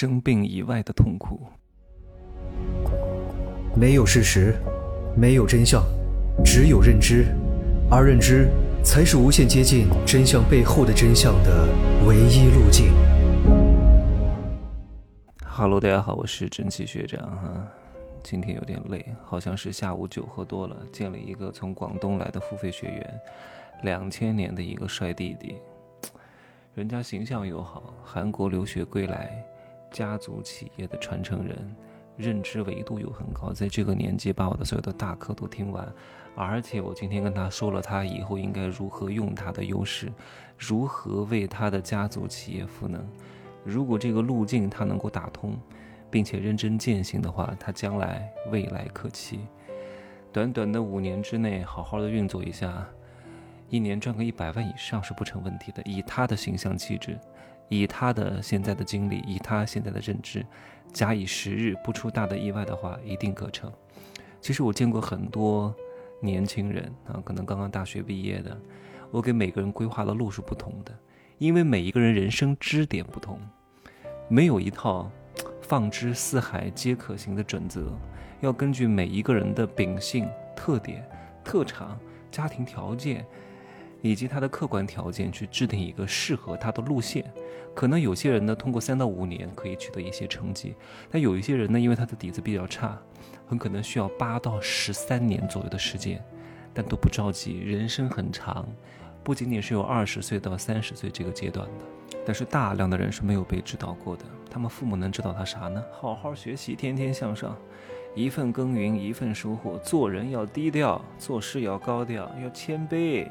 生病以外的痛苦。没有事实，没有真相，只有认知，而认知才是无限接近真相背后的真相的唯一路径。Hello，大家好，我是蒸汽学长哈。今天有点累，好像是下午酒喝多了，见了一个从广东来的付费学员，两千年的一个帅弟弟。人家形象又好，韩国留学归来，家族企业的传承人，认知维度又很高，在这个年纪把我的所有的大课都听完，而且我今天跟他说了，他以后应该如何用他的优势，如何为他的家族企业赋能。如果这个路径他能够打通，并且认真践行的话，他将来未来可期。短短的五年之内，好好的运作一下。一年赚个一百万以上是不成问题的。以他的形象气质，以他的现在的经历，以他现在的认知，假以时日不出大的意外的话，一定可成。其实我见过很多年轻人啊，可能刚刚大学毕业的，我给每个人规划的路是不同的，因为每一个人人生支点不同，没有一套放之四海皆可行的准则，要根据每一个人的秉性、特点、特长、家庭条件。以及他的客观条件去制定一个适合他的路线，可能有些人呢通过三到五年可以取得一些成绩，但有一些人呢因为他的底子比较差，很可能需要八到十三年左右的时间，但都不着急，人生很长，不仅仅是有二十岁到三十岁这个阶段的，但是大量的人是没有被指导过的，他们父母能指导他啥呢？好好学习，天天向上，一份耕耘一份收获，做人要低调，做事要高调，要谦卑。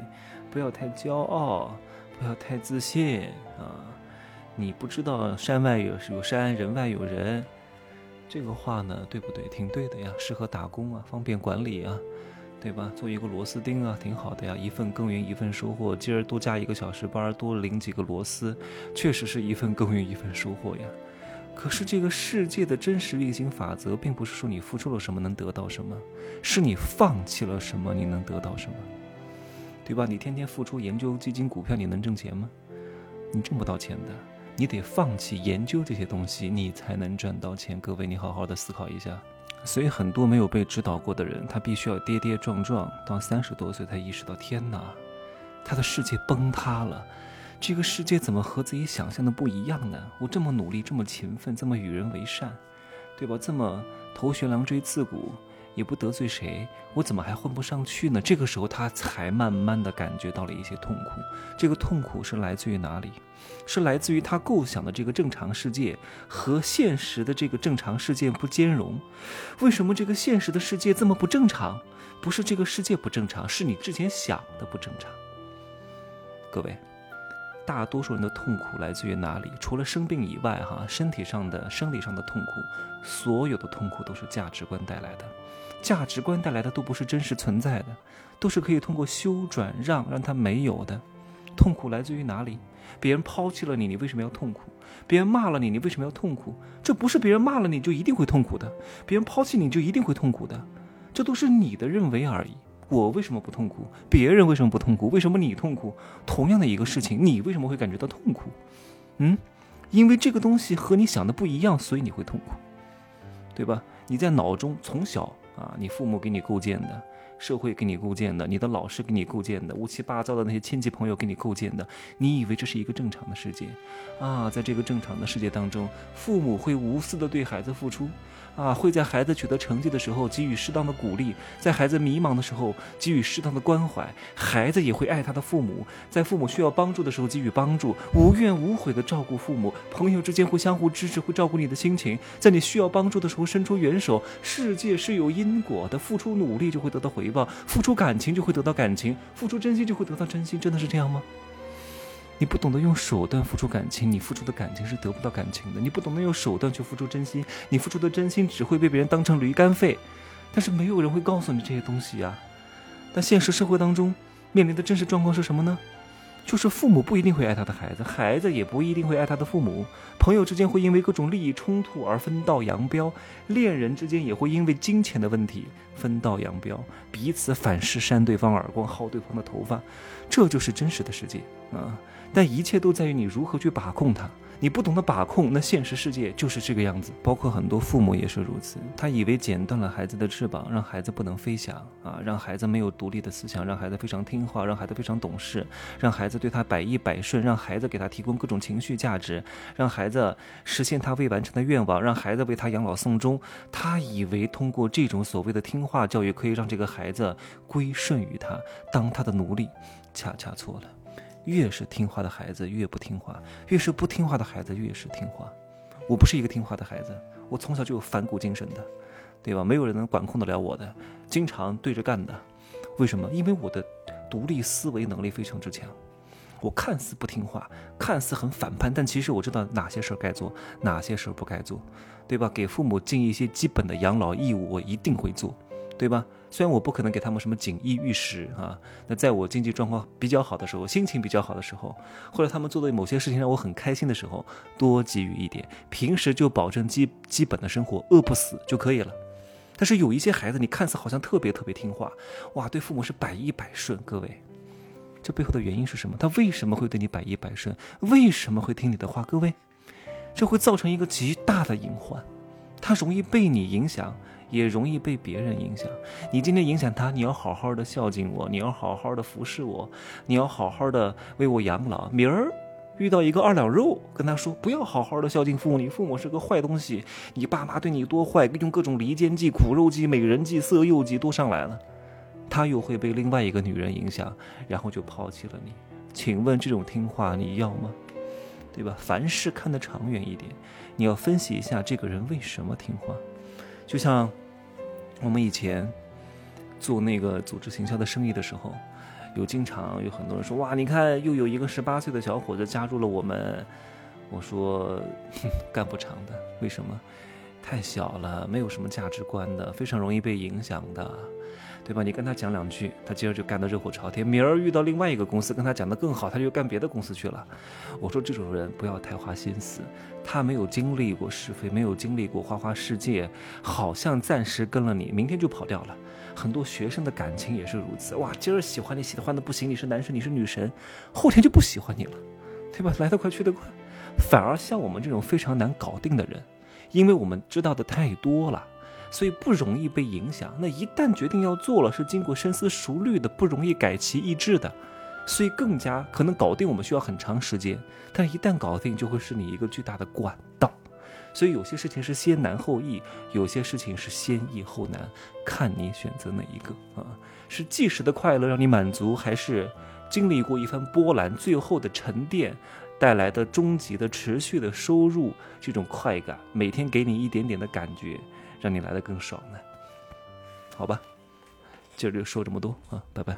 不要太骄傲，不要太自信啊！你不知道山外有有山，人外有人，这个话呢，对不对？挺对的呀，适合打工啊，方便管理啊，对吧？做一个螺丝钉啊，挺好的呀，一份耕耘一份收获。今儿多加一个小时班，多领几个螺丝，确实是一份耕耘一份收获呀。可是这个世界的真实运行法则，并不是说你付出了什么能得到什么，是你放弃了什么你能得到什么。对吧？你天天付出研究基金、股票，你能挣钱吗？你挣不到钱的。你得放弃研究这些东西，你才能赚到钱。各位，你好好的思考一下。所以很多没有被指导过的人，他必须要跌跌撞撞，到三十多岁才意识到：天哪，他的世界崩塌了。这个世界怎么和自己想象的不一样呢？我这么努力，这么勤奋，这么与人为善，对吧？这么头悬梁锥刺股。也不得罪谁，我怎么还混不上去呢？这个时候，他才慢慢的感觉到了一些痛苦。这个痛苦是来自于哪里？是来自于他构想的这个正常世界和现实的这个正常世界不兼容。为什么这个现实的世界这么不正常？不是这个世界不正常，是你之前想的不正常。各位。大多数人的痛苦来自于哪里？除了生病以外，哈，身体上的、生理上的痛苦，所有的痛苦都是价值观带来的。价值观带来的都不是真实存在的，都是可以通过修转让让它没有的。痛苦来自于哪里？别人抛弃了你，你为什么要痛苦？别人骂了你，你为什么要痛苦？这不是别人骂了你就一定会痛苦的，别人抛弃你就一定会痛苦的，这都是你的认为而已。我为什么不痛苦？别人为什么不痛苦？为什么你痛苦？同样的一个事情，你为什么会感觉到痛苦？嗯，因为这个东西和你想的不一样，所以你会痛苦，对吧？你在脑中从小啊，你父母给你构建的。社会给你构建的，你的老师给你构建的，乌七八糟的那些亲戚朋友给你构建的，你以为这是一个正常的世界，啊，在这个正常的世界当中，父母会无私的对孩子付出，啊，会在孩子取得成绩的时候给予适当的鼓励，在孩子迷茫的时候给予适当的关怀，孩子也会爱他的父母，在父母需要帮助的时候给予帮助，无怨无悔的照顾父母，朋友之间会相互支持，会照顾你的心情，在你需要帮助的时候伸出援手。世界是有因果的，付出努力就会得到回。回报，付出感情就会得到感情，付出真心就会得到真心，真的是这样吗？你不懂得用手段付出感情，你付出的感情是得不到感情的；你不懂得用手段去付出真心，你付出的真心只会被别人当成驴肝肺。但是没有人会告诉你这些东西呀。但现实社会当中面临的真实状况是什么呢？就是父母不一定会爱他的孩子，孩子也不一定会爱他的父母，朋友之间会因为各种利益冲突而分道扬镳，恋人之间也会因为金钱的问题分道扬镳，彼此反噬扇对方耳光，薅对方的头发，这就是真实的世界啊！但一切都在于你如何去把控它，你不懂得把控，那现实世界就是这个样子。包括很多父母也是如此，他以为剪断了孩子的翅膀，让孩子不能飞翔啊，让孩子没有独立的思想，让孩子非常听话，让孩子非常懂事，让孩子对他百依百顺，让孩子给他提供各种情绪价值，让孩子实现他未完成的愿望，让孩子为他养老送终。他以为通过这种所谓的听话教育，可以让这个孩子归顺于他，当他的奴隶，恰恰错了。越是听话的孩子越不听话，越是不听话的孩子越是听话。我不是一个听话的孩子，我从小就有反骨精神的，对吧？没有人能管控得了我的，经常对着干的。为什么？因为我的独立思维能力非常之强。我看似不听话，看似很反叛，但其实我知道哪些事儿该做，哪些事儿不该做，对吧？给父母尽一些基本的养老义务，我一定会做。对吧？虽然我不可能给他们什么锦衣玉食啊，那在我经济状况比较好的时候，心情比较好的时候，或者他们做的某些事情让我很开心的时候，多给予一点。平时就保证基基本的生活，饿不死就可以了。但是有一些孩子，你看似好像特别特别听话，哇，对父母是百依百顺。各位，这背后的原因是什么？他为什么会对你百依百顺？为什么会听你的话？各位，这会造成一个极大的隐患，他容易被你影响。也容易被别人影响。你今天影响他，你要好好的孝敬我，你要好好的服侍我，你要好好的为我养老。明儿遇到一个二两肉，跟他说不要好好的孝敬父母，你父母是个坏东西，你爸妈对你多坏，用各种离间计、苦肉计、美人计、色诱计都上来了，他又会被另外一个女人影响，然后就抛弃了你。请问这种听话你要吗？对吧？凡事看得长远一点，你要分析一下这个人为什么听话。就像我们以前做那个组织行销的生意的时候，有经常有很多人说：“哇，你看又有一个十八岁的小伙子加入了我们。”我说：“ 干不长的，为什么？太小了，没有什么价值观的，非常容易被影响的。”对吧？你跟他讲两句，他接着就干得热火朝天。明儿遇到另外一个公司，跟他讲的更好，他就干别的公司去了。我说这种人不要太花心思，他没有经历过是非，没有经历过花花世界，好像暂时跟了你，明天就跑掉了。很多学生的感情也是如此。哇，今儿喜欢你，喜欢的不行，你是男神，你是女神，后天就不喜欢你了，对吧？来得快去得快，反而像我们这种非常难搞定的人，因为我们知道的太多了。所以不容易被影响。那一旦决定要做了，是经过深思熟虑的，不容易改其意志的。所以更加可能搞定我们需要很长时间，但一旦搞定，就会是你一个巨大的管道。所以有些事情是先难后易，有些事情是先易后难，看你选择哪一个啊？是即时的快乐让你满足，还是经历过一番波澜，最后的沉淀带来的终极的持续的收入这种快感，每天给你一点点的感觉。让你来的更爽呢，好吧，今儿就说这么多啊，拜拜。